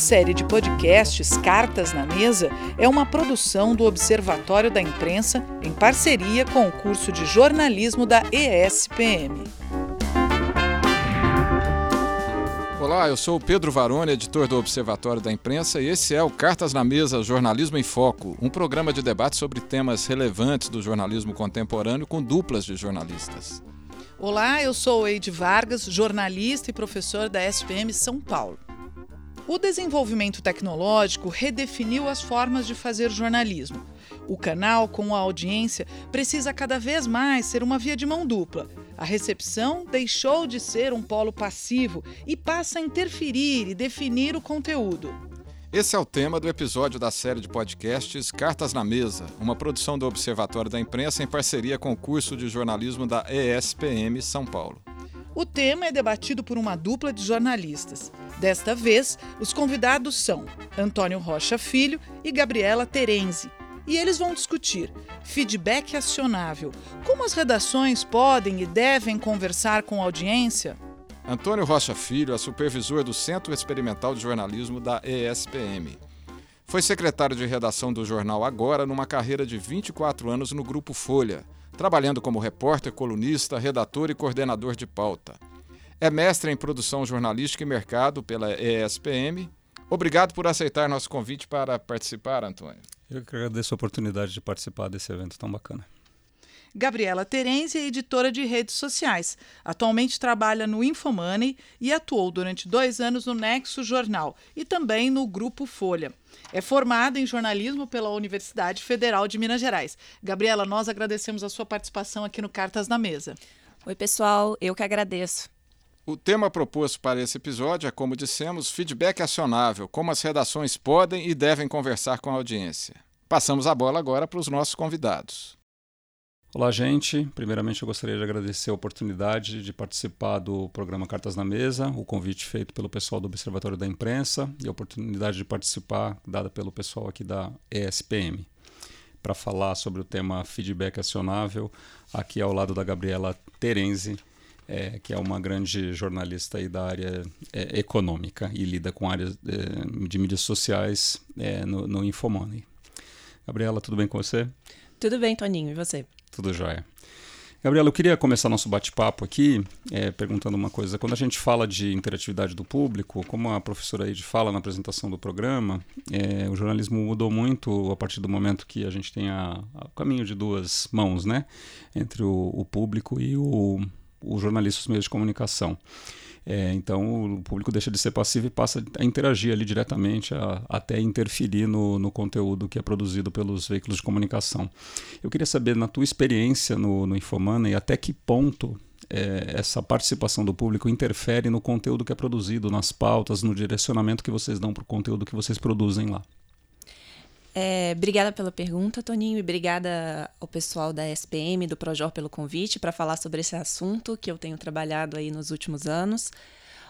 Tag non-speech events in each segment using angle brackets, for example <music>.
série de podcasts Cartas na Mesa é uma produção do Observatório da Imprensa em parceria com o curso de jornalismo da ESPM. Olá, eu sou o Pedro Varone, editor do Observatório da Imprensa, e esse é o Cartas na Mesa Jornalismo em Foco, um programa de debate sobre temas relevantes do jornalismo contemporâneo com duplas de jornalistas. Olá, eu sou Eide Vargas, jornalista e professor da SPM São Paulo. O desenvolvimento tecnológico redefiniu as formas de fazer jornalismo. O canal, com a audiência, precisa cada vez mais ser uma via de mão dupla. A recepção deixou de ser um polo passivo e passa a interferir e definir o conteúdo. Esse é o tema do episódio da série de podcasts Cartas na Mesa, uma produção do Observatório da Imprensa em parceria com o curso de jornalismo da ESPM São Paulo. O tema é debatido por uma dupla de jornalistas. Desta vez, os convidados são Antônio Rocha Filho e Gabriela Terenzi. E eles vão discutir feedback acionável. Como as redações podem e devem conversar com a audiência? Antônio Rocha Filho é supervisor do Centro Experimental de Jornalismo da ESPM. Foi secretário de redação do jornal Agora numa carreira de 24 anos no Grupo Folha, trabalhando como repórter, colunista, redator e coordenador de pauta. É mestre em produção jornalística e mercado pela ESPM. Obrigado por aceitar nosso convite para participar, Antônio. Eu que agradeço a oportunidade de participar desse evento tão bacana. Gabriela Terenzi é editora de redes sociais. Atualmente trabalha no Infomoney e atuou durante dois anos no Nexo Jornal e também no Grupo Folha. É formada em jornalismo pela Universidade Federal de Minas Gerais. Gabriela, nós agradecemos a sua participação aqui no Cartas na Mesa. Oi, pessoal, eu que agradeço. O tema proposto para esse episódio é, como dissemos, feedback acionável, como as redações podem e devem conversar com a audiência. Passamos a bola agora para os nossos convidados. Olá, gente. Primeiramente, eu gostaria de agradecer a oportunidade de participar do programa Cartas na Mesa, o convite feito pelo pessoal do Observatório da Imprensa e a oportunidade de participar dada pelo pessoal aqui da ESPM para falar sobre o tema feedback acionável, aqui ao lado da Gabriela Terenzi, é, que é uma grande jornalista aí da área é, econômica e lida com áreas é, de mídias sociais é, no, no Infomoney. Gabriela, tudo bem com você? Tudo bem, Toninho, e você? Tudo jóia. Gabriela, eu queria começar nosso bate-papo aqui é, perguntando uma coisa. Quando a gente fala de interatividade do público, como a professora Eide fala na apresentação do programa, é, o jornalismo mudou muito a partir do momento que a gente tem a caminho de duas mãos, né? Entre o, o público e o, o jornalista, os meios de comunicação. É, então o público deixa de ser passivo e passa a interagir ali diretamente, a, até interferir no, no, conteúdo que é produzido pelos veículos de comunicação. Eu queria saber, na tua experiência no, no Infomana, e até que ponto é, essa participação do público interfere no conteúdo que é produzido, nas pautas, no direcionamento que vocês dão para o conteúdo que vocês produzem lá. É, obrigada pela pergunta, Toninho, e obrigada ao pessoal da SPM, do Projor, pelo convite para falar sobre esse assunto que eu tenho trabalhado aí nos últimos anos.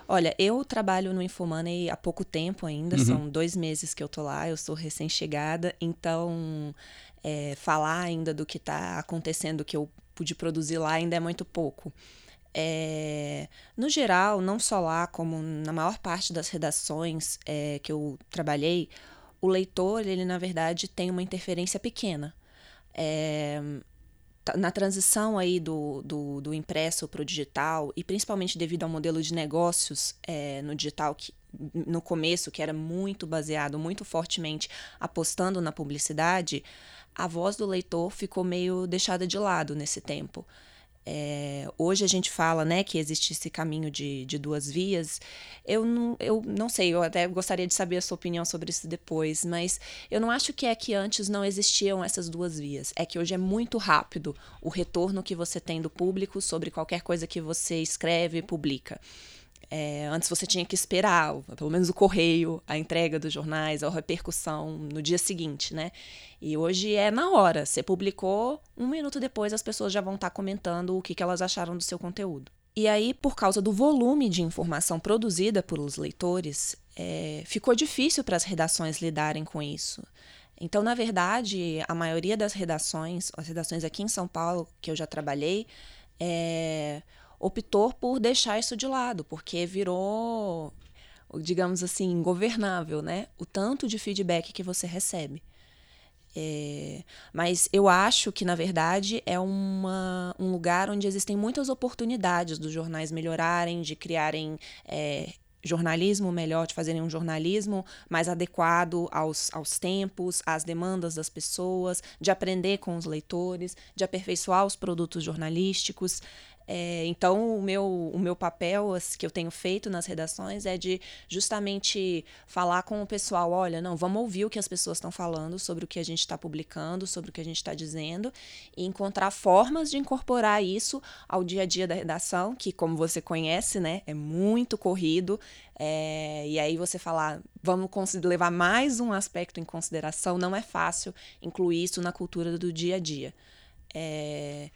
Olha, eu trabalho no Infomoney há pouco tempo ainda, uhum. são dois meses que eu tô lá, eu sou recém-chegada, então é, falar ainda do que está acontecendo, que eu pude produzir lá, ainda é muito pouco. É, no geral, não só lá, como na maior parte das redações é, que eu trabalhei, o leitor, ele na verdade tem uma interferência pequena. É, na transição aí do, do, do impresso para o digital, e principalmente devido ao modelo de negócios é, no digital, que no começo, que era muito baseado, muito fortemente apostando na publicidade, a voz do leitor ficou meio deixada de lado nesse tempo. É, hoje a gente fala né, que existe esse caminho de, de duas vias. Eu não, eu não sei, eu até gostaria de saber a sua opinião sobre isso depois, mas eu não acho que é que antes não existiam essas duas vias. É que hoje é muito rápido o retorno que você tem do público sobre qualquer coisa que você escreve e publica. É, antes você tinha que esperar, pelo menos o correio, a entrega dos jornais, a repercussão no dia seguinte, né? E hoje é na hora. Você publicou, um minuto depois as pessoas já vão estar tá comentando o que, que elas acharam do seu conteúdo. E aí, por causa do volume de informação produzida pelos leitores, é, ficou difícil para as redações lidarem com isso. Então, na verdade, a maioria das redações, as redações aqui em São Paulo que eu já trabalhei, é, optou por deixar isso de lado, porque virou digamos assim, ingovernável, né? O tanto de feedback que você recebe. É, mas eu acho que, na verdade, é uma, um lugar onde existem muitas oportunidades dos jornais melhorarem, de criarem é, jornalismo melhor, de fazerem um jornalismo mais adequado aos, aos tempos, às demandas das pessoas, de aprender com os leitores, de aperfeiçoar os produtos jornalísticos. É, então, o meu, o meu papel que eu tenho feito nas redações é de justamente falar com o pessoal: olha, não, vamos ouvir o que as pessoas estão falando sobre o que a gente está publicando, sobre o que a gente está dizendo, e encontrar formas de incorporar isso ao dia a dia da redação, que, como você conhece, né, é muito corrido. É, e aí você falar, vamos levar mais um aspecto em consideração, não é fácil incluir isso na cultura do dia a dia. É,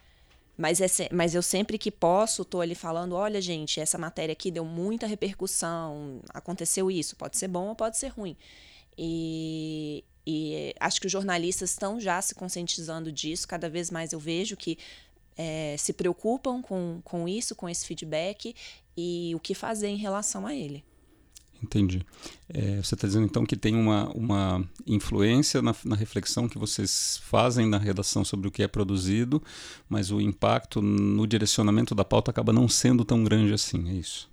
mas, é, mas eu sempre que posso, estou ali falando: olha, gente, essa matéria aqui deu muita repercussão, aconteceu isso, pode ser bom ou pode ser ruim. E, e acho que os jornalistas estão já se conscientizando disso, cada vez mais eu vejo que é, se preocupam com, com isso, com esse feedback e o que fazer em relação a ele. Entendi. É, você está dizendo então que tem uma, uma influência na, na, reflexão que vocês fazem na redação sobre o que é produzido, mas o impacto no direcionamento da pauta acaba não sendo tão grande assim, é isso?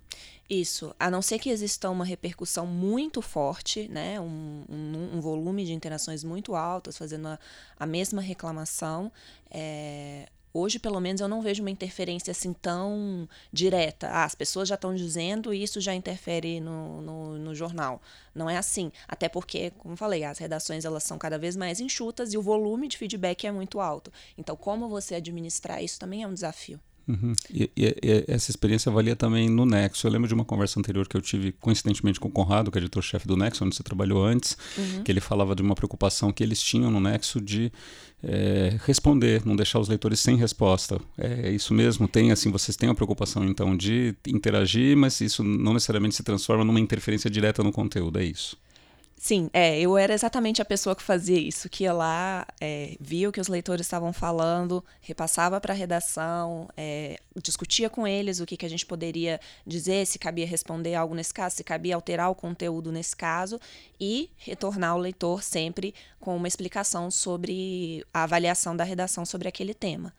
Isso, a não ser que exista uma repercussão muito forte, né, um, um, um volume de interações muito altas, fazendo a, a mesma reclamação, é, Hoje, pelo menos, eu não vejo uma interferência assim tão direta. Ah, as pessoas já estão dizendo e isso já interfere no, no, no, jornal. Não é assim. Até porque, como falei, as redações elas são cada vez mais enxutas e o volume de feedback é muito alto. Então, como você administrar isso também é um desafio. Uhum. E, e, e, essa experiência valia também no Nexo. Eu lembro de uma conversa anterior que eu tive coincidentemente com o Conrado, que é editor-chefe do Nexo, onde você trabalhou antes, uhum. que ele falava de uma preocupação que eles tinham no Nexo de é, responder, não deixar os leitores sem resposta. É, é, isso mesmo? Tem assim, vocês têm a preocupação então de interagir, mas isso não necessariamente se transforma numa interferência direta no conteúdo, é isso? Sim, é, eu era exatamente a pessoa que fazia isso, que ia lá, é, via o que os leitores estavam falando, repassava para a redação, é, discutia com eles o que, que a gente poderia dizer, se cabia responder algo nesse caso, se cabia alterar o conteúdo nesse caso, e retornar ao leitor sempre com uma explicação sobre a avaliação da redação sobre aquele tema.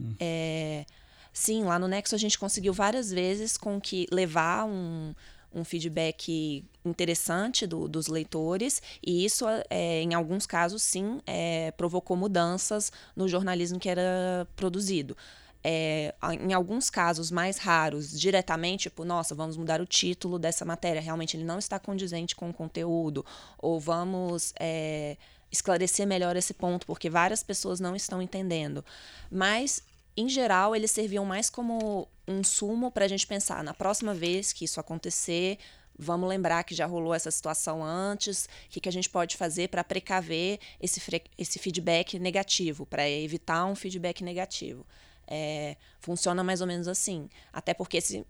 Hum. É, sim, lá no Nexo a gente conseguiu várias vezes com que levar um um feedback interessante do, dos leitores, e isso, é, em alguns casos, sim, é, provocou mudanças no jornalismo que era produzido. É, em alguns casos mais raros, diretamente, tipo, nossa, vamos mudar o título dessa matéria, realmente ele não está condizente com o conteúdo, ou vamos é, esclarecer melhor esse ponto, porque várias pessoas não estão entendendo. Mas em geral, eles serviam mais como um sumo para a gente pensar na próxima vez que isso acontecer, vamos lembrar que já rolou essa situação antes, o que, que a gente pode fazer para precaver esse, esse feedback negativo, para evitar um feedback negativo. É, funciona mais ou menos assim. Até porque se,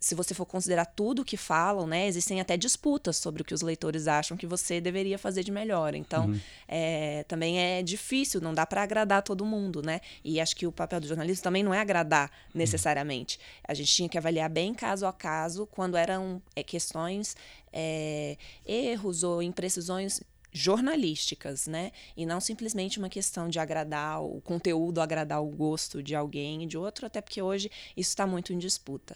se você for considerar tudo que falam, né, existem até disputas sobre o que os leitores acham que você deveria fazer de melhor. Então, uhum. é, também é difícil, não dá para agradar todo mundo, né? E acho que o papel do jornalista também não é agradar necessariamente. A gente tinha que avaliar bem caso a caso quando eram é, questões, é, erros ou imprecisões jornalísticas, né? E não simplesmente uma questão de agradar o conteúdo, agradar o gosto de alguém e de outro, até porque hoje isso está muito em disputa.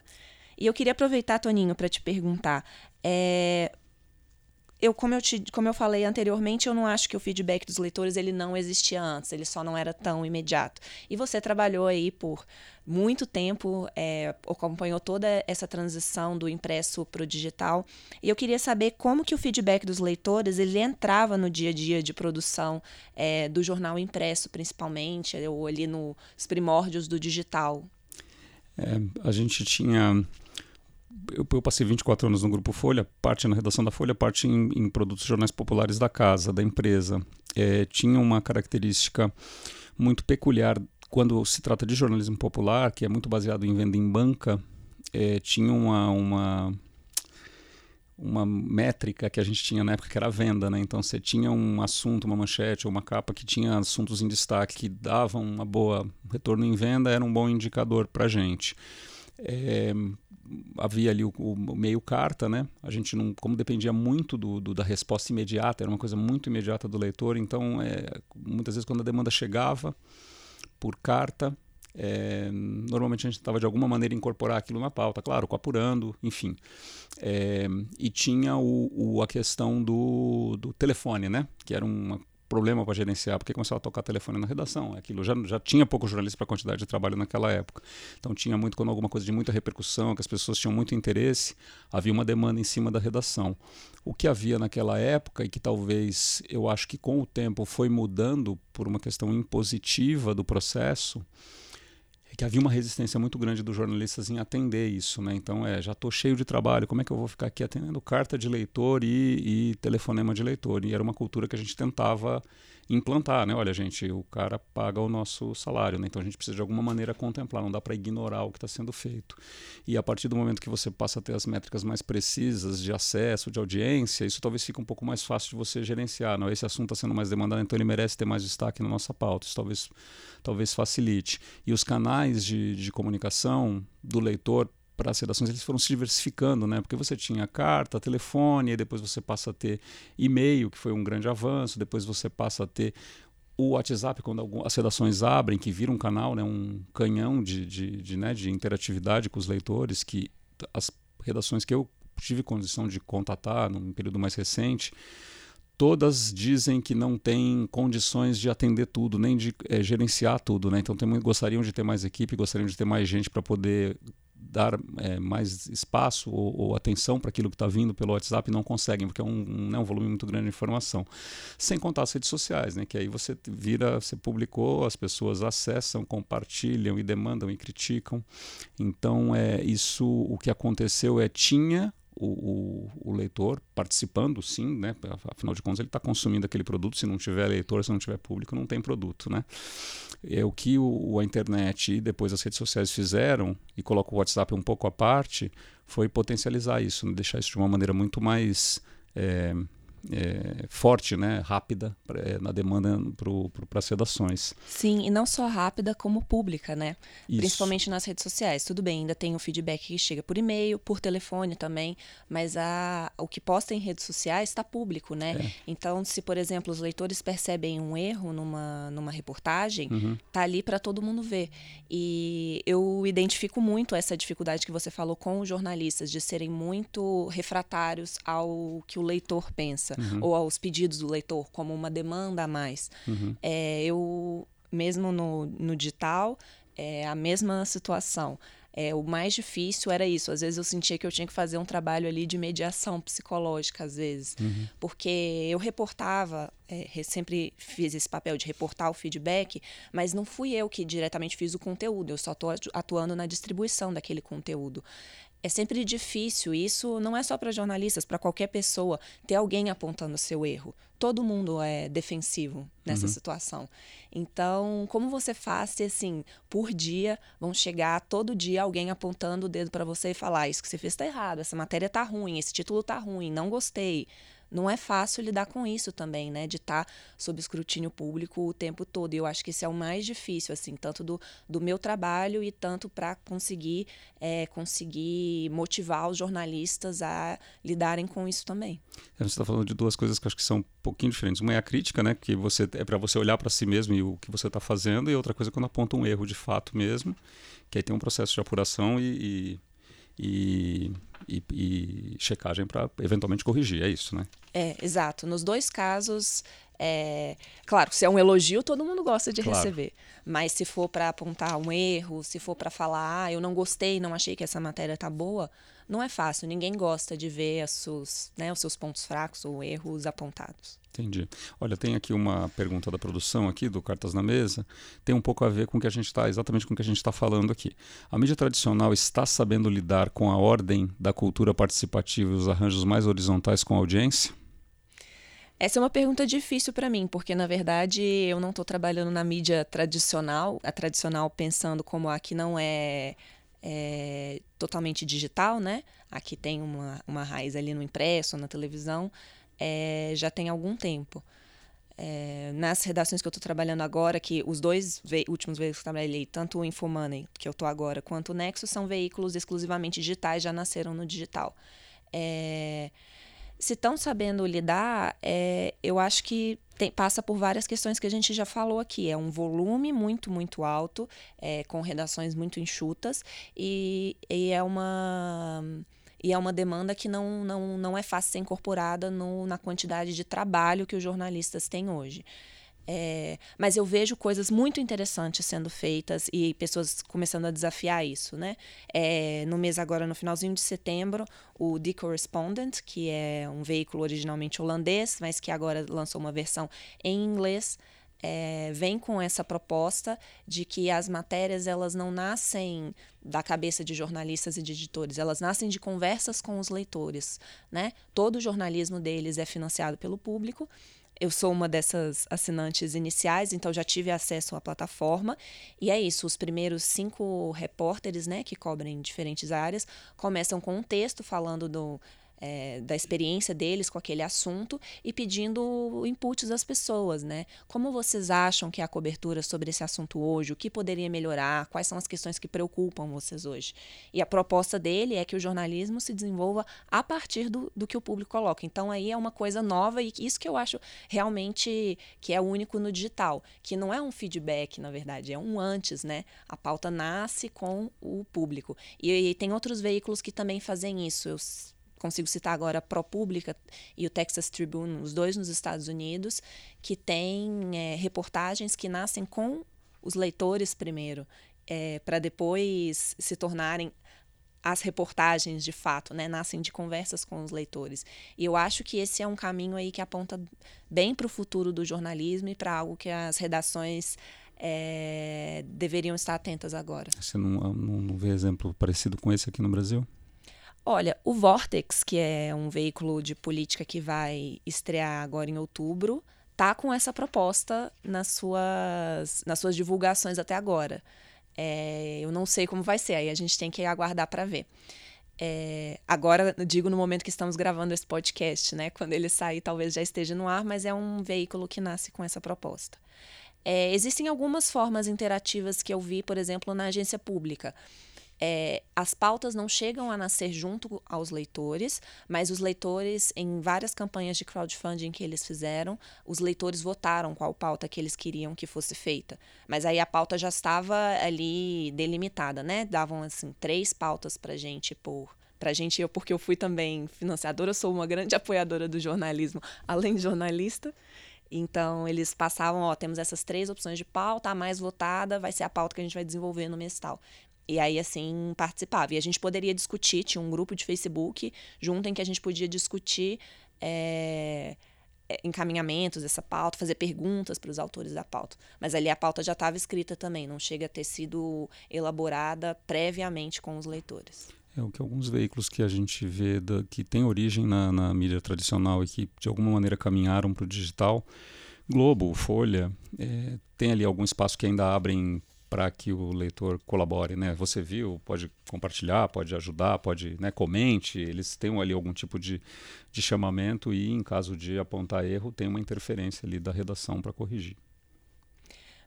E eu queria aproveitar, Toninho, para te perguntar. É, eu, como eu, te, como eu falei anteriormente, eu não acho que o feedback dos leitores ele não existia antes, ele só não era tão imediato. E você trabalhou aí por muito tempo, é, acompanhou toda essa transição do impresso para o digital. E eu queria saber como que o feedback dos leitores ele entrava no dia a dia de produção é, do jornal impresso, principalmente, ou ali nos primórdios do digital. É, a gente tinha eu, eu, passei 24 anos no Grupo Folha, parte na redação da Folha, parte em, em produtos jornais populares da casa, da empresa. É, tinha uma característica muito peculiar quando se trata de jornalismo popular, que é muito baseado em venda em banca, é, tinha uma, uma, uma métrica que a gente tinha na época que era a venda, né? Então você tinha um assunto, uma manchete ou uma capa que tinha assuntos em destaque que davam uma boa retorno em venda, era um bom indicador para gente. É, havia ali o, o, meio carta, né? A gente não, como dependia muito do, do, da resposta imediata, era uma coisa muito imediata do leitor, então é, muitas vezes quando a demanda chegava por carta, é, normalmente a gente estava de alguma maneira incorporar aquilo na pauta, claro, apurando, enfim. É, e tinha o, o, a questão do, do telefone, né? Que era uma problema para gerenciar, porque começava a tocar telefone na redação. Aquilo já, já tinha pouco jornalista para a quantidade de trabalho naquela época. Então tinha muito, quando alguma coisa de muita repercussão, que as pessoas tinham muito interesse, havia uma demanda em cima da redação. O que havia naquela época, e que talvez eu acho que com o tempo foi mudando por uma questão impositiva do processo, é que havia uma resistência muito grande dos jornalistas em atender isso, né? Então, é, já estou cheio de trabalho, como é que eu vou ficar aqui atendendo carta de leitor e, e, telefonema de leitor? E era uma cultura que a gente tentava implantar, né? Olha, gente, o cara paga o nosso salário, né? Então a gente precisa de alguma maneira contemplar, não dá para ignorar o que está sendo feito. E a partir do momento que você passa a ter as métricas mais precisas de acesso, de audiência, isso talvez fique um pouco mais fácil de você gerenciar. Não, esse assunto está sendo mais demandado, então ele merece ter mais destaque na nossa pauta. Isso talvez, talvez facilite. E os canais de, de comunicação do leitor para as redações eles foram se diversificando, né? Porque você tinha carta, telefone, e depois você passa a ter e-mail, que foi um grande avanço, depois você passa a ter o WhatsApp, quando as redações abrem, que vira um canal, né, um canhão de, de, de, né, de interatividade com os leitores, que as redações que eu tive condição de contatar num período mais recente, todas dizem que não têm condições de atender tudo, nem de é, gerenciar tudo. Né? Então tem, gostariam de ter mais equipe, gostariam de ter mais gente para poder dar é, mais espaço ou, ou atenção para aquilo que está vindo pelo WhatsApp não conseguem, porque é um, um, né, um, volume muito grande de informação. Sem contar as redes sociais, né, que aí você vira, você publicou, as pessoas acessam, compartilham e demandam e criticam. Então, é isso o que aconteceu é tinha o, o, o, leitor participando, sim, né? afinal de contas ele está consumindo aquele produto, se não tiver leitor, se não tiver público, não tem produto. Né? É o que o, a internet e depois as redes sociais fizeram, e coloca o WhatsApp um pouco à parte, foi potencializar isso, né? deixar isso de uma maneira muito mais... É, é, forte, né, rápida é, na demanda para as redações. Sim, e não só rápida, como pública, né? Isso. Principalmente nas redes sociais. Tudo bem, ainda tem o feedback que chega por e-mail, por telefone também, mas a, o que posta em redes sociais está público, né? É. Então, se, por exemplo, os leitores percebem um erro numa, numa reportagem, uhum. tá ali para todo mundo ver. E eu identifico muito essa dificuldade que você falou com os jornalistas, de serem muito refratários ao que o leitor pensa uhum. ou aos pedidos do leitor como uma demanda a mais. Uhum. É, eu, mesmo no, no digital, é a mesma situação. É, o mais difícil era isso. Às vezes eu sentia que eu tinha que fazer um trabalho ali de mediação psicológica, às vezes. Uhum. Porque eu reportava, é, sempre fiz esse papel de reportar o feedback, mas não fui eu que diretamente fiz o conteúdo, eu só estou atuando na distribuição daquele conteúdo é sempre difícil. Isso não é só para jornalistas, para qualquer pessoa ter alguém apontando o seu erro. Todo mundo é defensivo nessa uhum. situação. Então, como você faz se assim, por dia vão chegar todo dia alguém apontando o dedo para você e falar: "Isso que você fez está errado, essa matéria está ruim, esse título está ruim, não gostei" não é fácil lidar com isso também, né? De estar tá sob escrutínio público o tempo todo. E eu acho que isso é o mais difícil, assim, tanto do, do meu trabalho e tanto para conseguir, é, conseguir motivar os jornalistas a lidarem com isso também. É, você está falando de duas coisas que eu acho que são um pouquinho diferentes. Uma é a crítica, né? Que você é para você olhar para si mesmo e o que você está fazendo, e outra coisa é quando aponta um erro de fato mesmo, que aí tem um processo de apuração e, e e, e checagem para eventualmente corrigir. É isso, né? É, exato. Nos dois casos, é, claro, se é um elogio, todo mundo gosta de claro. receber. Mas se for para apontar um erro, se for para falar, ah, eu não gostei, não achei que essa matéria tá boa, não é fácil. Ninguém gosta de ver seus, né, os seus pontos fracos ou erros apontados. Entendi. Olha, tem aqui uma pergunta da produção aqui, do Cartas na Mesa, tem um pouco a ver com o que a gente está, exatamente com o que a gente está falando aqui. A mídia tradicional está sabendo lidar com a ordem da cultura participativa e os arranjos mais horizontais com a audiência? Essa é uma pergunta difícil para mim, porque na verdade eu não estou trabalhando na mídia tradicional, a tradicional pensando como aqui não é, é totalmente digital, né? Aqui tem uma, uma raiz ali no impresso, na televisão é, já tem algum tempo. É, nas redações que eu estou trabalhando agora, que os dois ve últimos veículos que eu trabalhei, tanto o Infomoney, que eu estou agora, quanto o Nexo, são veículos exclusivamente digitais, já nasceram no digital. É, se estão sabendo lidar, é, eu acho que tem, passa por várias questões que a gente já falou aqui. É um volume muito, muito alto, é, com redações muito enxutas, e, e é uma e é uma demanda que não, não, não é fácil ser incorporada no, na quantidade de trabalho que os jornalistas têm hoje. É, mas eu vejo coisas muito interessantes sendo feitas e pessoas começando a desafiar isso, né? É, no mês agora, no finalzinho de setembro, o The Correspondent, que é um veículo originalmente holandês, mas que agora lançou uma versão em inglês, é, vem com essa proposta de que as matérias elas não nascem da cabeça de jornalistas e de editores, elas nascem de conversas com os leitores, né? Todo o jornalismo deles é financiado pelo público. Eu sou uma dessas assinantes iniciais, então já tive acesso à plataforma. E é isso, os primeiros cinco repórteres, né, que cobrem diferentes áreas, começam com um texto falando do é, da experiência deles com aquele assunto e pedindo inputs das pessoas, né? Como vocês acham que é a cobertura sobre esse assunto hoje? O que poderia melhorar? Quais são as questões que preocupam vocês hoje? E a proposta dele é que o jornalismo se desenvolva a partir do, do que o público coloca. Então aí é uma coisa nova e isso que eu acho realmente que é único no digital, que não é um feedback, na verdade, é um antes, né? A pauta nasce com o público. E, e tem outros veículos que também fazem isso. Eu consigo citar agora a ProPublica e o Texas Tribune, os dois nos Estados Unidos, que têm é, reportagens que nascem com os leitores primeiro, é, para depois se tornarem as reportagens de fato, né, nascem de conversas com os leitores. E eu acho que esse é um caminho aí que aponta bem para o futuro do jornalismo e para algo que as redações é, deveriam estar atentas agora. Você não, não, não vê exemplo parecido com esse aqui no Brasil? Olha, o Vortex, que é um veículo de política que vai estrear agora em outubro, tá com essa proposta nas suas, nas suas divulgações até agora. É, eu não sei como vai ser, aí a gente tem que aguardar para ver. É, agora, digo no momento que estamos gravando esse podcast, né? Quando ele sair, talvez já esteja no ar, mas é um veículo que nasce com essa proposta. É, existem algumas formas interativas que eu vi, por exemplo, na agência pública. É, as pautas não chegam a nascer junto aos leitores, mas os leitores, em várias campanhas de crowdfunding que eles fizeram, os leitores votaram qual pauta que eles queriam que fosse feita. Mas aí a pauta já estava ali delimitada, né? Davam assim três pautas para gente por para gente eu porque eu fui também financiadora, eu sou uma grande <laughs> apoiadora do jornalismo, além de jornalista. Então, eles passavam, ó, temos essas três opções de pauta, a mais votada vai ser a pauta que a gente vai desenvolver no mês tal. E aí, assim, participava. E a gente poderia discutir, tinha um grupo de Facebook junto em que a gente podia discutir é, encaminhamentos dessa pauta, fazer perguntas para os autores da pauta. Mas ali a pauta já estava escrita também, não chega a ter sido elaborada previamente com os leitores. É o que alguns veículos que a gente vê da, que tem origem na, na mídia tradicional e que de alguma maneira caminharam para o digital, Globo, Folha, é, tem ali algum espaço que ainda abrem para que o leitor colabore, né? Você viu, pode compartilhar, pode ajudar, pode, né, comente, eles têm ali algum tipo de, de chamamento e em caso de apontar erro, tem uma interferência ali da redação para corrigir.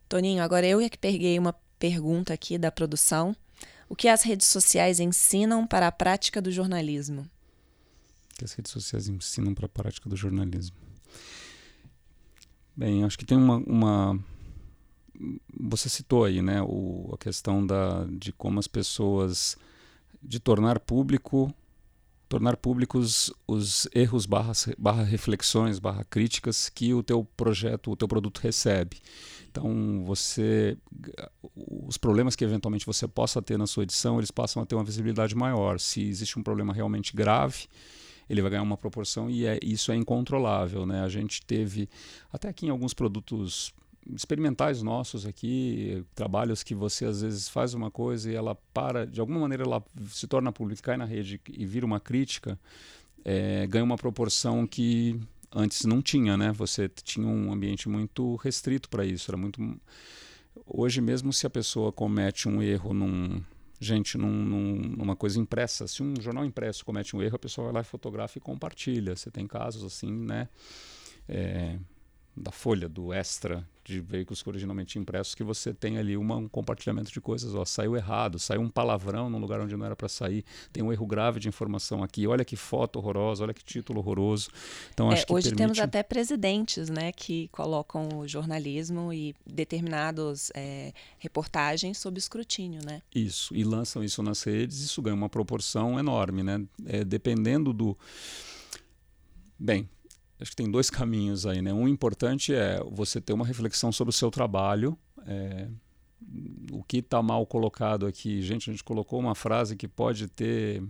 Toninho, agora eu é que peguei uma pergunta aqui da produção. O que as redes sociais ensinam para a prática do jornalismo? O que as redes sociais ensinam para a prática do jornalismo? Bem, acho que tem uma, uma você citou aí, né, o, a questão da, de como as pessoas de tornar público tornar públicos os erros barra, barra reflexões barra críticas que o teu projeto o teu produto recebe. Então você os problemas que eventualmente você possa ter na sua edição eles passam a ter uma visibilidade maior. Se existe um problema realmente grave ele vai ganhar uma proporção e é, isso é incontrolável né? A gente teve até aqui em alguns produtos experimentais nossos aqui, trabalhos que você às vezes faz uma coisa e ela para, de alguma maneira ela se torna pública, cai na rede e vira uma crítica, é, ganha uma proporção que antes não tinha, né? Você tinha um ambiente muito restrito para isso, era muito hoje mesmo se a pessoa comete um erro num gente num, num, numa coisa impressa, se um jornal impresso comete um erro, a pessoa vai lá e fotografa e compartilha. Você tem casos assim, né? É, da folha, do extra de veículos originalmente impressos, que você tem ali uma, um compartilhamento de coisas. Ó, saiu errado, saiu um palavrão num lugar onde não era para sair, tem um erro grave de informação aqui. Olha que foto horrorosa, olha que título horroroso. Então, é, acho que hoje permite... temos até presidentes né, que colocam o jornalismo e determinados é, reportagens sob escrutínio. Né? Isso, e lançam isso nas redes, isso ganha uma proporção enorme. Né? É, dependendo do. Bem, acho que tem dois caminhos aí, né? Um importante é você ter uma reflexão sobre o seu trabalho. É, o que está mal colocado aqui, gente, a gente colocou uma frase que pode ter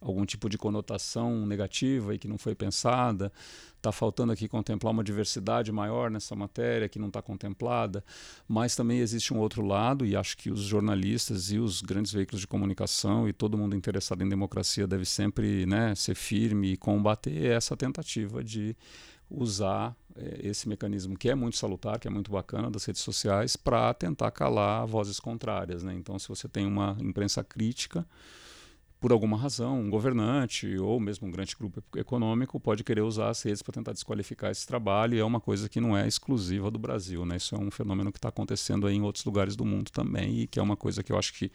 algum tipo de conotação negativa e que não foi pensada. Está faltando aqui contemplar uma diversidade maior nessa matéria que não está contemplada. Mas também existe um outro lado, e acho que os jornalistas e os grandes veículos de comunicação e todo mundo interessado em democracia deve sempre né, ser firme e combater essa tentativa de usar é, esse mecanismo que é muito salutar, que é muito bacana das redes sociais, para tentar calar vozes contrárias. Né? Então, se você tem uma imprensa crítica, por alguma razão, um governante ou mesmo um grande grupo econômico pode querer usar as redes para tentar desqualificar esse trabalho e é uma coisa que não é exclusiva do Brasil. Né? Isso é um fenômeno que está acontecendo em outros lugares do mundo também e que é uma coisa que eu acho que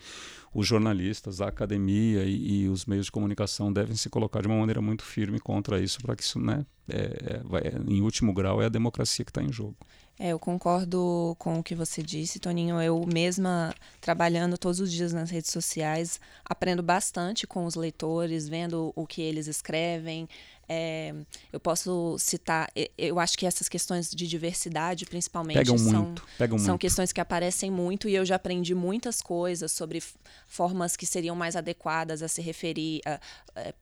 os jornalistas, a academia e, e os meios de comunicação devem se colocar de uma maneira muito firme contra isso para que isso, né, é, é, em último grau, é a democracia que está em jogo. É, eu concordo com o que você disse, Toninho. Eu mesma, trabalhando todos os dias nas redes sociais, aprendo bastante com os leitores, vendo o que eles escrevem. É, eu posso citar, eu acho que essas questões de diversidade, principalmente, pegam são, muito, pegam são muito. questões que aparecem muito e eu já aprendi muitas coisas sobre formas que seriam mais adequadas a se referir a, a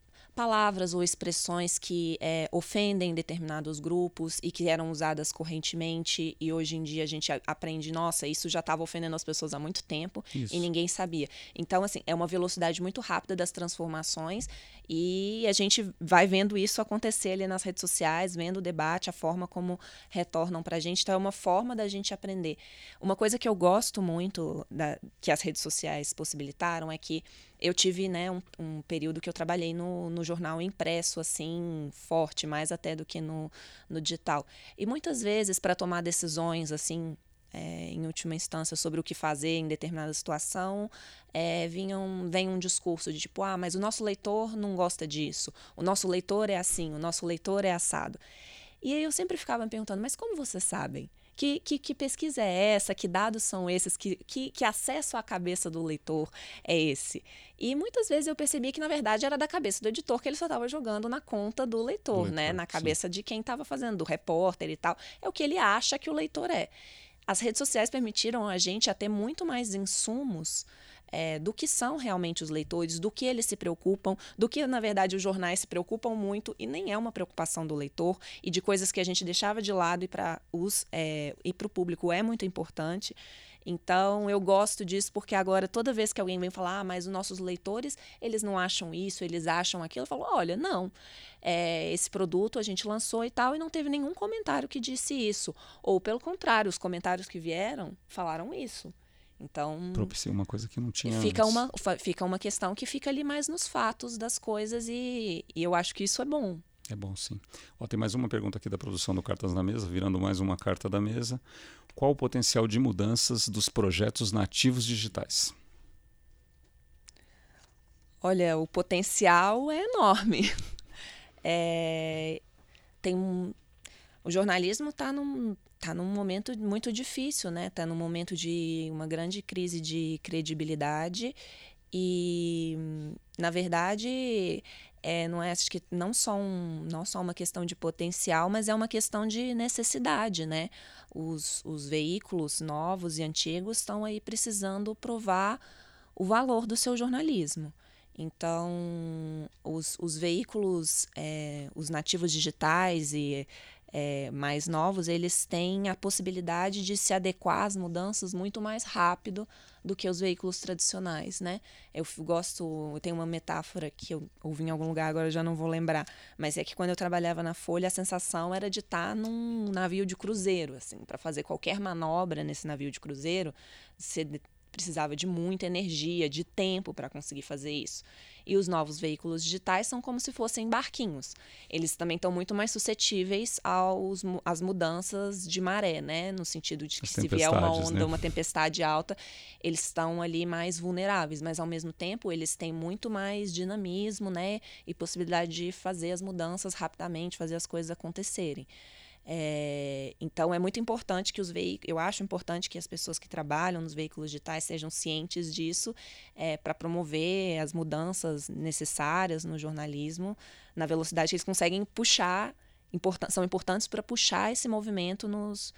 palavras ou expressões que é, ofendem determinados grupos e que eram usadas correntemente e hoje em dia a gente aprende, nossa, isso já estava ofendendo as pessoas há muito tempo isso. e ninguém sabia. Então, assim, é uma velocidade muito rápida das transformações e a gente vai vendo isso acontecer ali nas redes sociais, vendo o debate, a forma como retornam para a gente. Então, é uma forma da gente aprender. Uma coisa que eu gosto muito da, que as redes sociais possibilitaram é que eu tive né, um, um, período que eu trabalhei no, no jornal impresso, assim, forte, mais até do que no, no digital. E muitas vezes, para tomar decisões, assim, é, em última instância, sobre o que fazer em determinada situação, é, vinham, vem um discurso de tipo, ah, mas o nosso leitor não gosta disso, o nosso leitor é assim, o nosso leitor é assado. E aí eu sempre ficava me perguntando, mas como vocês sabem? Que, que, que, pesquisa é essa? Que dados são esses? Que, que, que, acesso à cabeça do leitor é esse? E muitas vezes eu percebi que, na verdade, era da cabeça do editor que ele só estava jogando na conta do leitor, leitor né? Na cabeça sim. de quem estava fazendo, do repórter e tal. É o que ele acha que o leitor é. As redes sociais permitiram a gente a ter muito mais insumos é, do que são realmente os leitores, do que eles se preocupam, do que, na verdade, os jornais se preocupam muito e nem é uma preocupação do leitor, e de coisas que a gente deixava de lado e para é, o público é muito importante. Então, eu gosto disso porque agora, toda vez que alguém vem falar, ah, mas os nossos leitores, eles não acham isso, eles acham aquilo, eu falo, olha, não, é, esse produto a gente lançou e tal, e não teve nenhum comentário que disse isso. Ou, pelo contrário, os comentários que vieram falaram isso. Então. Propicia uma coisa que não tinha. Fica antes. uma, fica uma questão que fica ali mais nos fatos das coisas e, e eu acho que isso é bom. É bom, sim. Ó, tem mais uma pergunta aqui da produção do Cartas na Mesa, virando mais uma carta da mesa. Qual o potencial de mudanças dos projetos nativos digitais? Olha, o potencial é enorme. <laughs> É, tem um, o jornalismo está num, tá num momento muito difícil, né? Está num momento de uma grande crise de credibilidade e, na verdade, é, não é acho que não só um, não só uma questão de potencial, mas é uma questão de necessidade, né? Os, os veículos novos e antigos estão aí precisando provar o valor do seu jornalismo. Então, os, os veículos, é, os nativos digitais e é, mais novos, eles têm a possibilidade de se adequar às mudanças muito mais rápido do que os veículos tradicionais, né? Eu gosto, eu tenho uma metáfora que eu ouvi em algum lugar, agora eu já não vou lembrar, mas é que quando eu trabalhava na Folha, a sensação era de estar num navio de cruzeiro, assim, para fazer qualquer manobra nesse navio de cruzeiro, você precisava de muita energia, de tempo para conseguir fazer isso. E os novos veículos digitais são como se fossem barquinhos. Eles também estão muito mais suscetíveis aos, às mudanças de maré, né? No sentido de que se vier uma onda, né? uma tempestade alta, eles estão ali mais vulneráveis, mas ao mesmo tempo eles têm muito mais dinamismo, né? E possibilidade de fazer as mudanças rapidamente, fazer as coisas acontecerem. É, então é muito importante que os veículos, eu acho importante que as pessoas que trabalham nos veículos digitais sejam cientes disso é, para promover as mudanças necessárias no jornalismo na velocidade que eles conseguem puxar, são importantes para puxar esse movimento nos,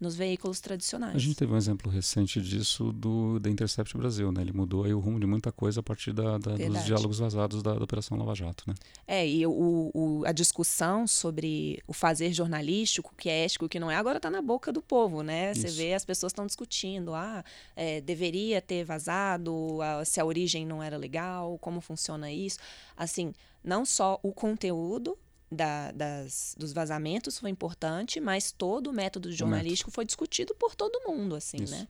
nos veículos tradicionais. A gente teve um exemplo recente disso do da Intercept Brasil, né? Ele mudou aí o rumo de muita coisa a partir da, da dos diálogos vazados da, da, Operação Lava Jato, né? É, e o, o, a discussão sobre o fazer jornalístico, que é ético, que não é, agora está na boca do povo, né? Você vê as pessoas estão discutindo, ah, é, deveria ter vazado, a, se a origem não era legal, como funciona isso. Assim, não só o conteúdo, da, das, dos vazamentos foi importante, mas todo o método jornalístico foi discutido por todo mundo, assim, isso. né?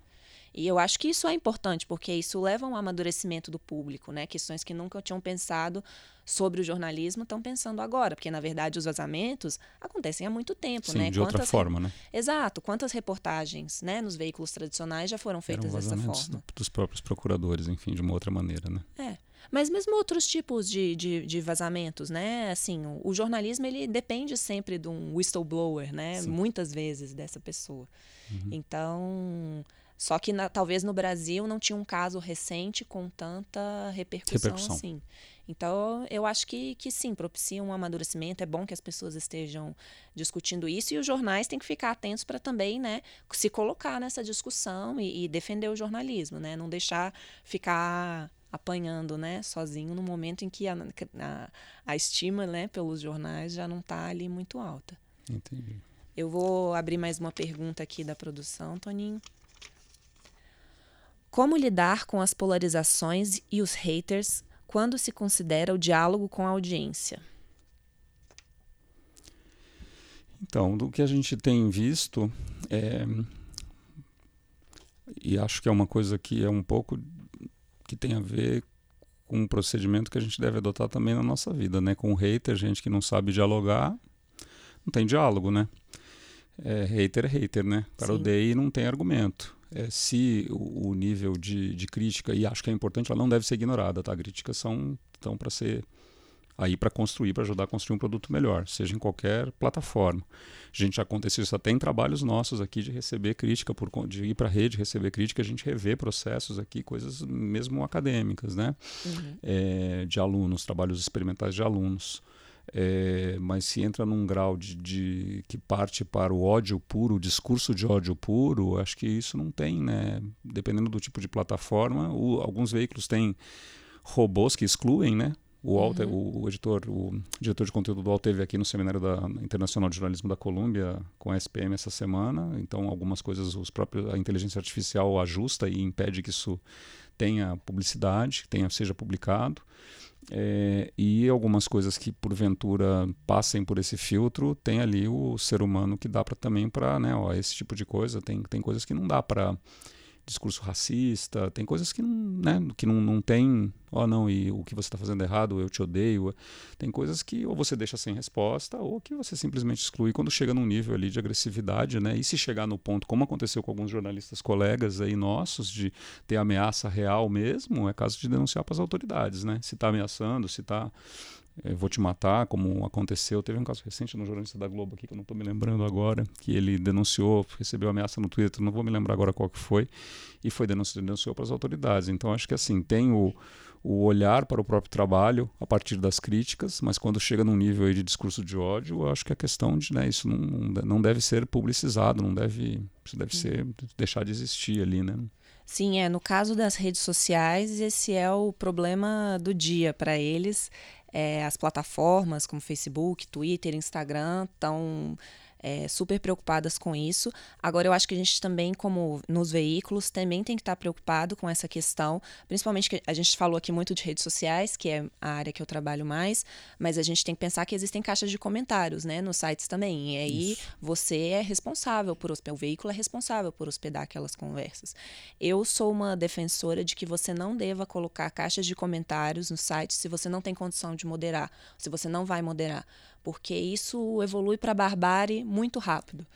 E eu acho que isso é importante, porque isso leva a um amadurecimento do público, né? Questões que nunca tinham pensado sobre o jornalismo estão pensando agora, porque na verdade os vazamentos acontecem há muito tempo, Sim, né? de outra forma, né? Exato. Quantas reportagens, né, nos veículos tradicionais já foram feitas dessa forma? dos próprios procuradores, enfim, de uma outra maneira, né? É. Mas mesmo outros tipos de, de, de, vazamentos, né? Assim, o, o, jornalismo ele depende sempre de um whistleblower, né? Sim. Muitas vezes dessa pessoa. Uhum. Então, só que na, talvez no Brasil não tinha um caso recente com tanta repercussão, repercussão. assim. Então, eu acho que, que sim, propicia um amadurecimento. É bom que as pessoas estejam discutindo isso e os jornais têm que ficar atentos para também né, se colocar nessa discussão e, e defender o jornalismo, né? Não deixar ficar apanhando, né, sozinho no momento em que a, a, a estima, né, pelos jornais já não está ali muito alta. Entendi. Eu vou abrir mais uma pergunta aqui da produção, Toninho. Como lidar com as polarizações e os haters quando se considera o diálogo com a audiência? Então, do que a gente tem visto, é, e acho que é uma coisa que é um pouco que tem a ver com um procedimento que a gente deve adotar também na nossa vida, né? Com o hater, gente que não sabe dialogar, não tem diálogo, né? É, hater é hater, né? Para o DEI não tem argumento. É, se o, o nível de, de, crítica, e acho que é importante, ela não deve ser ignorada, tá? Críticas são estão para ser aí para construir, para ajudar a construir um produto melhor, seja em qualquer plataforma. A gente já aconteceu isso até em trabalhos nossos aqui de receber crítica, por, de ir para a rede, receber crítica, a gente revê processos aqui, coisas mesmo acadêmicas, né? Uhum. É, de alunos, trabalhos experimentais de alunos. É, mas se entra num grau de, de, que parte para o ódio puro, o discurso de ódio puro, acho que isso não tem, né? Dependendo do tipo de plataforma, o, alguns veículos têm robôs que excluem, né? O, Walter, uhum. o, o, editor, o diretor de conteúdo do UOL teve aqui no seminário da Internacional de Jornalismo da Colômbia com a SPM essa semana. Então, algumas coisas os próprios, a inteligência artificial ajusta e impede que isso tenha publicidade, tenha seja publicado. É, e algumas coisas que porventura passem por esse filtro, tem ali o ser humano que dá para também para, né, ó, esse tipo de coisa, tem, tem coisas que não dá para discurso racista, tem coisas que não, né, que não, não tem, ó oh, não, e o que você está fazendo errado, eu te odeio. Tem coisas que ou você deixa sem resposta ou que você simplesmente exclui quando chega num nível ali de agressividade, né? E se chegar no ponto, como aconteceu com alguns jornalistas colegas aí nossos, de ter ameaça real mesmo, é caso de denunciar para as autoridades, né? Se está ameaçando, se está eu vou te matar, como aconteceu. Teve um caso recente no jornalista da Globo aqui, que eu não estou me lembrando agora, que ele denunciou, recebeu ameaça no Twitter, não vou me lembrar agora qual que foi, e foi denunciado, denunciou para as autoridades. Então acho que assim, tem o, o olhar para o próprio trabalho a partir das críticas, mas quando chega num nível de discurso de ódio, eu acho que a questão de, né, isso não, não deve ser publicizado, não deve, isso deve ser, deixar de existir ali, né? Sim, é. No caso das redes sociais, esse é o problema do dia para eles é, as plataformas como Facebook, Twitter, Instagram estão é, super preocupadas com isso. Agora, eu acho que a gente também, como nos veículos, também tem que estar preocupado com essa questão, principalmente que a gente falou aqui muito de redes sociais, que é a área que eu trabalho mais, mas a gente tem que pensar que existem caixas de comentários, né, nos sites também. E aí isso. você é responsável por hospedar, o veículo é responsável por hospedar aquelas conversas. Eu sou uma defensora de que você não deva colocar caixas de comentários no site se você não tem condição de moderar, se você não vai moderar porque isso evolui para barbárie muito rápido.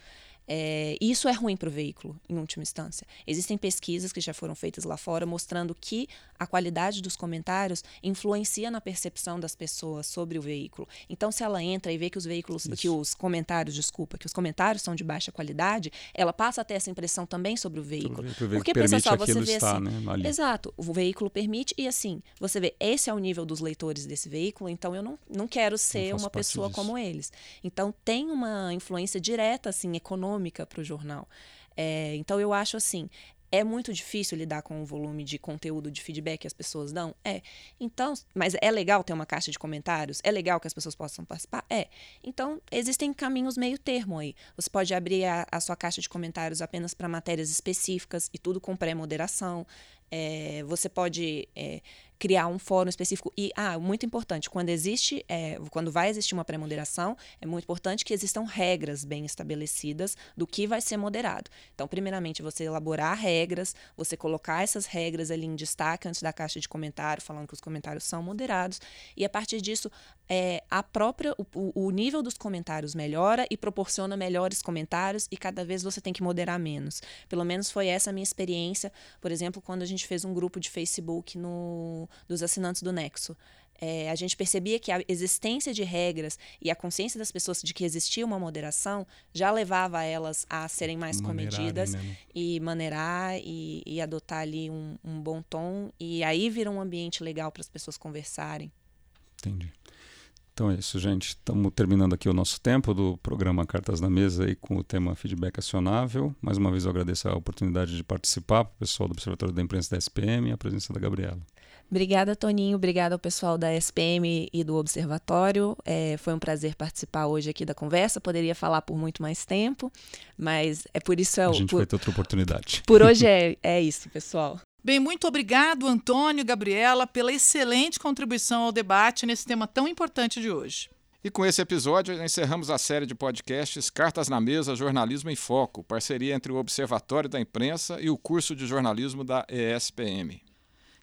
É, isso é ruim para o veículo, em última instância. Existem pesquisas que já foram feitas lá fora mostrando que a qualidade dos comentários influencia na percepção das pessoas sobre o veículo. Então, se ela entra e vê que os veículos, isso. que os comentários, desculpa, que os comentários são de baixa qualidade, ela passa a ter essa impressão também sobre o veículo. Porque pensa só, você vê estar, assim, né, exato, o veículo permite e assim, você vê, esse é o nível dos leitores desse veículo, então eu não, não quero ser não uma pessoa disso. como eles. Então, tem uma influência direta, assim, econômica para o jornal. É, então eu acho assim, é muito difícil lidar com o volume de conteúdo de feedback que as pessoas dão? É. Então, mas é legal ter uma caixa de comentários? É legal que as pessoas possam participar? É. Então, existem caminhos meio termo aí. Você pode abrir a, a sua caixa de comentários apenas para matérias específicas e tudo com pré-moderação. É, você pode é, criar um fórum específico. E, ah, muito importante, quando existe, é, quando vai existir uma pré-moderação, é muito importante que existam regras bem estabelecidas do que vai ser moderado. Então, primeiramente, você elaborar regras, você colocar essas regras ali em destaque antes da caixa de comentário, falando que os comentários são moderados, e a partir disso, é, a própria, o, o nível dos comentários melhora e proporciona melhores comentários, e cada vez você tem que moderar menos. Pelo menos foi essa a minha experiência, por exemplo, quando a gente fez um grupo de Facebook no dos assinantes do Nexo. É, a gente percebia que a existência de regras e a consciência das pessoas de que existia uma moderação já levava elas a serem mais comedidas mesmo. e maneirar e, e, adotar ali um, um bom tom. E aí vira um ambiente legal para as pessoas conversarem. Entendi. Então é isso, gente. Estamos terminando aqui o nosso tempo do programa Cartas na Mesa aí com o tema feedback acionável. Mais uma vez eu agradeço a oportunidade de participar, para o pessoal do Observatório da Imprensa da SPM e a presença da Gabriela. Obrigada, Toninho. Obrigada ao pessoal da SPM e do Observatório. É, foi um prazer participar hoje aqui da conversa. Poderia falar por muito mais tempo, mas é por isso... É, a gente por, vai ter outra oportunidade. Por <laughs> hoje é, é isso, pessoal. Bem, muito obrigado, Antônio e Gabriela, pela excelente contribuição ao debate nesse tema tão importante de hoje. E com esse episódio, encerramos a série de podcasts Cartas na Mesa Jornalismo em Foco, parceria entre o Observatório da Imprensa e o curso de jornalismo da ESPM.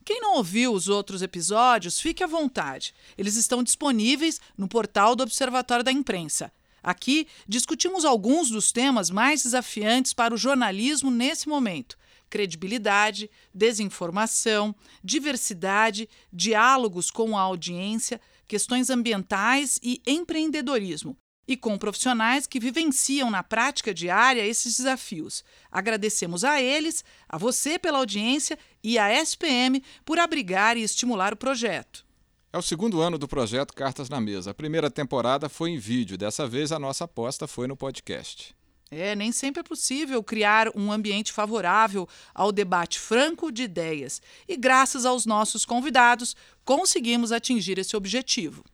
Quem não ouviu os outros episódios, fique à vontade. Eles estão disponíveis no portal do Observatório da Imprensa. Aqui discutimos alguns dos temas mais desafiantes para o jornalismo nesse momento: credibilidade, desinformação, diversidade, diálogos com a audiência, questões ambientais e empreendedorismo, e com profissionais que vivenciam na prática diária esses desafios. Agradecemos a eles, a você pela audiência e à SPM por abrigar e estimular o projeto. É o segundo ano do projeto Cartas na Mesa. A primeira temporada foi em vídeo, dessa vez a nossa aposta foi no podcast. É, nem sempre é possível criar um ambiente favorável ao debate franco de ideias. E graças aos nossos convidados, conseguimos atingir esse objetivo.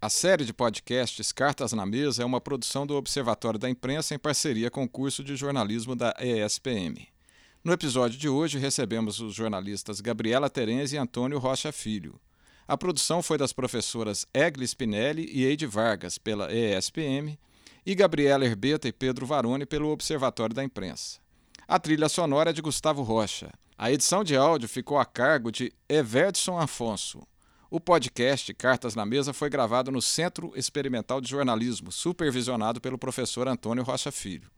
A série de podcasts Cartas na Mesa é uma produção do Observatório da Imprensa em parceria com o curso de jornalismo da ESPM. No episódio de hoje, recebemos os jornalistas Gabriela Terenzi e Antônio Rocha Filho. A produção foi das professoras Egli Spinelli e Eide Vargas, pela ESPM, e Gabriela Herbeta e Pedro Varone, pelo Observatório da Imprensa. A trilha sonora é de Gustavo Rocha. A edição de áudio ficou a cargo de Everson Afonso. O podcast Cartas na Mesa foi gravado no Centro Experimental de Jornalismo, supervisionado pelo professor Antônio Rocha Filho.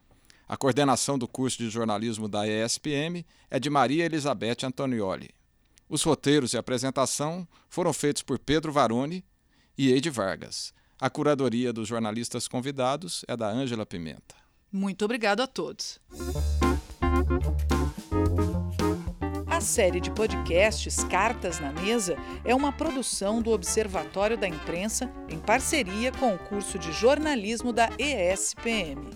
A coordenação do curso de jornalismo da ESPM é de Maria Elizabeth Antonioli. Os roteiros e apresentação foram feitos por Pedro Varone e Eide Vargas. A curadoria dos jornalistas convidados é da Ângela Pimenta. Muito obrigado a todos. A série de podcasts Cartas na Mesa é uma produção do Observatório da Imprensa em parceria com o curso de jornalismo da ESPM.